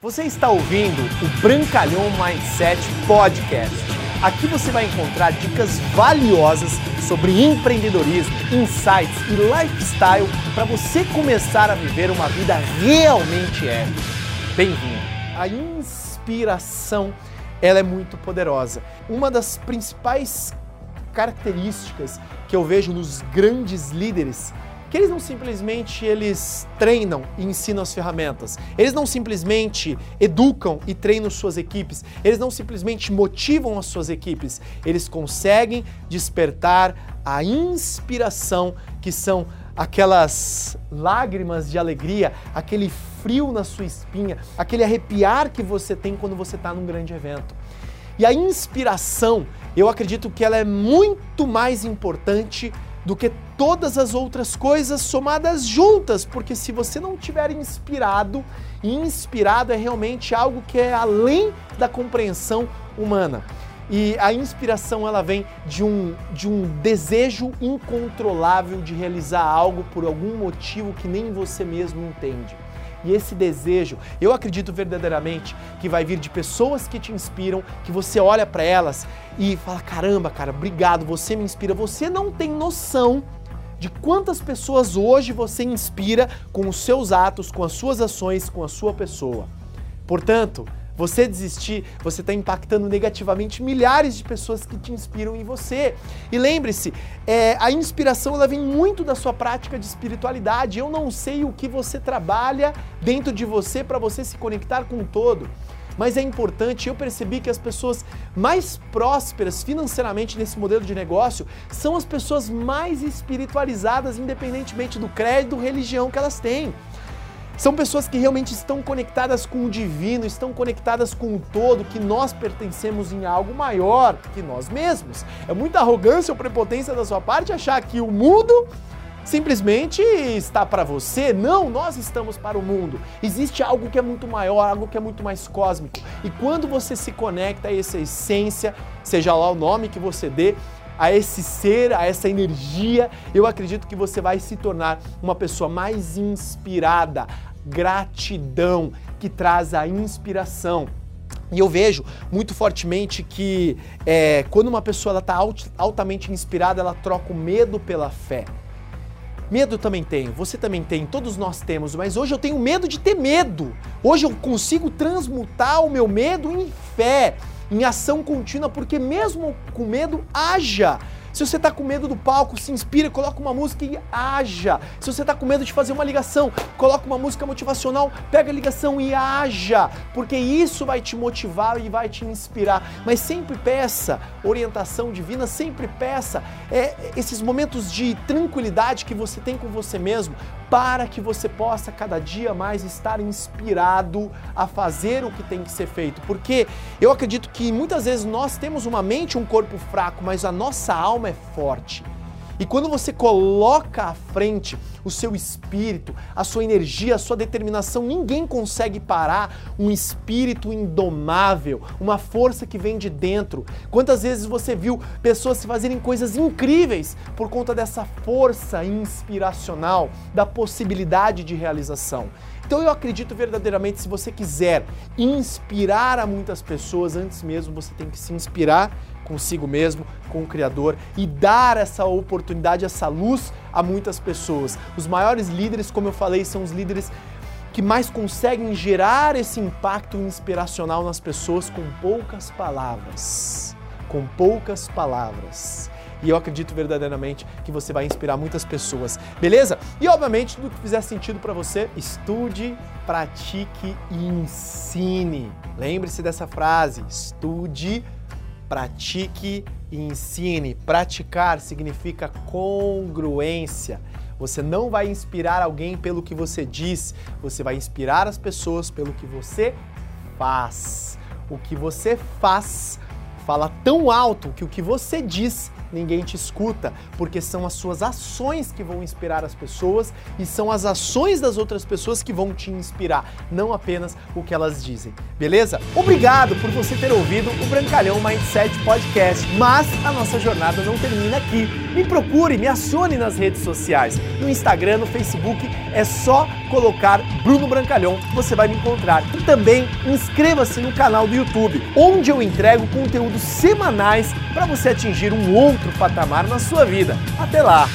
Você está ouvindo o Brancalhão Mindset Podcast. Aqui você vai encontrar dicas valiosas sobre empreendedorismo, insights e lifestyle para você começar a viver uma vida realmente épica. Bem-vindo. A inspiração, ela é muito poderosa. Uma das principais características que eu vejo nos grandes líderes que eles não simplesmente eles treinam e ensinam as ferramentas. Eles não simplesmente educam e treinam suas equipes. Eles não simplesmente motivam as suas equipes. Eles conseguem despertar a inspiração que são aquelas lágrimas de alegria, aquele frio na sua espinha, aquele arrepiar que você tem quando você está num grande evento. E a inspiração, eu acredito que ela é muito mais importante do que todas as outras coisas somadas juntas, porque se você não tiver inspirado, e inspirado é realmente algo que é além da compreensão humana. E a inspiração ela vem de um, de um desejo incontrolável de realizar algo por algum motivo que nem você mesmo entende. E esse desejo, eu acredito verdadeiramente que vai vir de pessoas que te inspiram, que você olha para elas e fala: caramba, cara, obrigado, você me inspira. Você não tem noção de quantas pessoas hoje você inspira com os seus atos, com as suas ações, com a sua pessoa. Portanto, você desistir, você está impactando negativamente milhares de pessoas que te inspiram em você. E lembre-se, é, a inspiração ela vem muito da sua prática de espiritualidade. Eu não sei o que você trabalha dentro de você para você se conectar com o todo mas é importante. Eu percebi que as pessoas mais prósperas financeiramente nesse modelo de negócio são as pessoas mais espiritualizadas, independentemente do crédito, religião que elas têm. São pessoas que realmente estão conectadas com o divino, estão conectadas com o todo, que nós pertencemos em algo maior que nós mesmos. É muita arrogância ou prepotência da sua parte achar que o mundo simplesmente está para você. Não, nós estamos para o mundo. Existe algo que é muito maior, algo que é muito mais cósmico. E quando você se conecta a essa essência, seja lá o nome que você dê, a esse ser, a essa energia, eu acredito que você vai se tornar uma pessoa mais inspirada, gratidão que traz a inspiração. E eu vejo muito fortemente que é, quando uma pessoa está altamente inspirada, ela troca o medo pela fé. Medo também tenho, você também tem, todos nós temos, mas hoje eu tenho medo de ter medo. Hoje eu consigo transmutar o meu medo em fé, em ação contínua, porque mesmo com medo, haja. Se você está com medo do palco, se inspire, coloca uma música e haja. Se você está com medo de fazer uma ligação, coloca uma música motivacional, pega a ligação e haja, porque isso vai te motivar e vai te inspirar. Mas sempre peça orientação divina, sempre peça é, esses momentos de tranquilidade que você tem com você mesmo, para que você possa cada dia mais estar inspirado a fazer o que tem que ser feito. Porque eu acredito que muitas vezes nós temos uma mente e um corpo fraco, mas a nossa alma é forte. E quando você coloca à frente o seu espírito, a sua energia, a sua determinação, ninguém consegue parar um espírito indomável, uma força que vem de dentro. Quantas vezes você viu pessoas fazerem coisas incríveis por conta dessa força inspiracional, da possibilidade de realização? Então eu acredito verdadeiramente, se você quiser inspirar a muitas pessoas, antes mesmo você tem que se inspirar consigo mesmo, com o Criador e dar essa oportunidade, essa luz a muitas pessoas. Os maiores líderes, como eu falei, são os líderes que mais conseguem gerar esse impacto inspiracional nas pessoas com poucas palavras. Com poucas palavras e eu acredito verdadeiramente que você vai inspirar muitas pessoas, beleza? E obviamente, tudo que fizer sentido para você, estude, pratique e ensine. Lembre-se dessa frase: estude, pratique e ensine. Praticar significa congruência. Você não vai inspirar alguém pelo que você diz, você vai inspirar as pessoas pelo que você faz. O que você faz fala tão alto que o que você diz ninguém te escuta, porque são as suas ações que vão inspirar as pessoas e são as ações das outras pessoas que vão te inspirar, não apenas o que elas dizem. Beleza? Obrigado por você ter ouvido o Brancalhão Mindset Podcast, mas a nossa jornada não termina aqui. Me procure, me acione nas redes sociais. No Instagram, no Facebook, é só colocar Bruno Brancalhão, você vai me encontrar. E também inscreva-se no canal do YouTube, onde eu entrego conteúdos semanais para você atingir um outro patamar na sua vida. Até lá!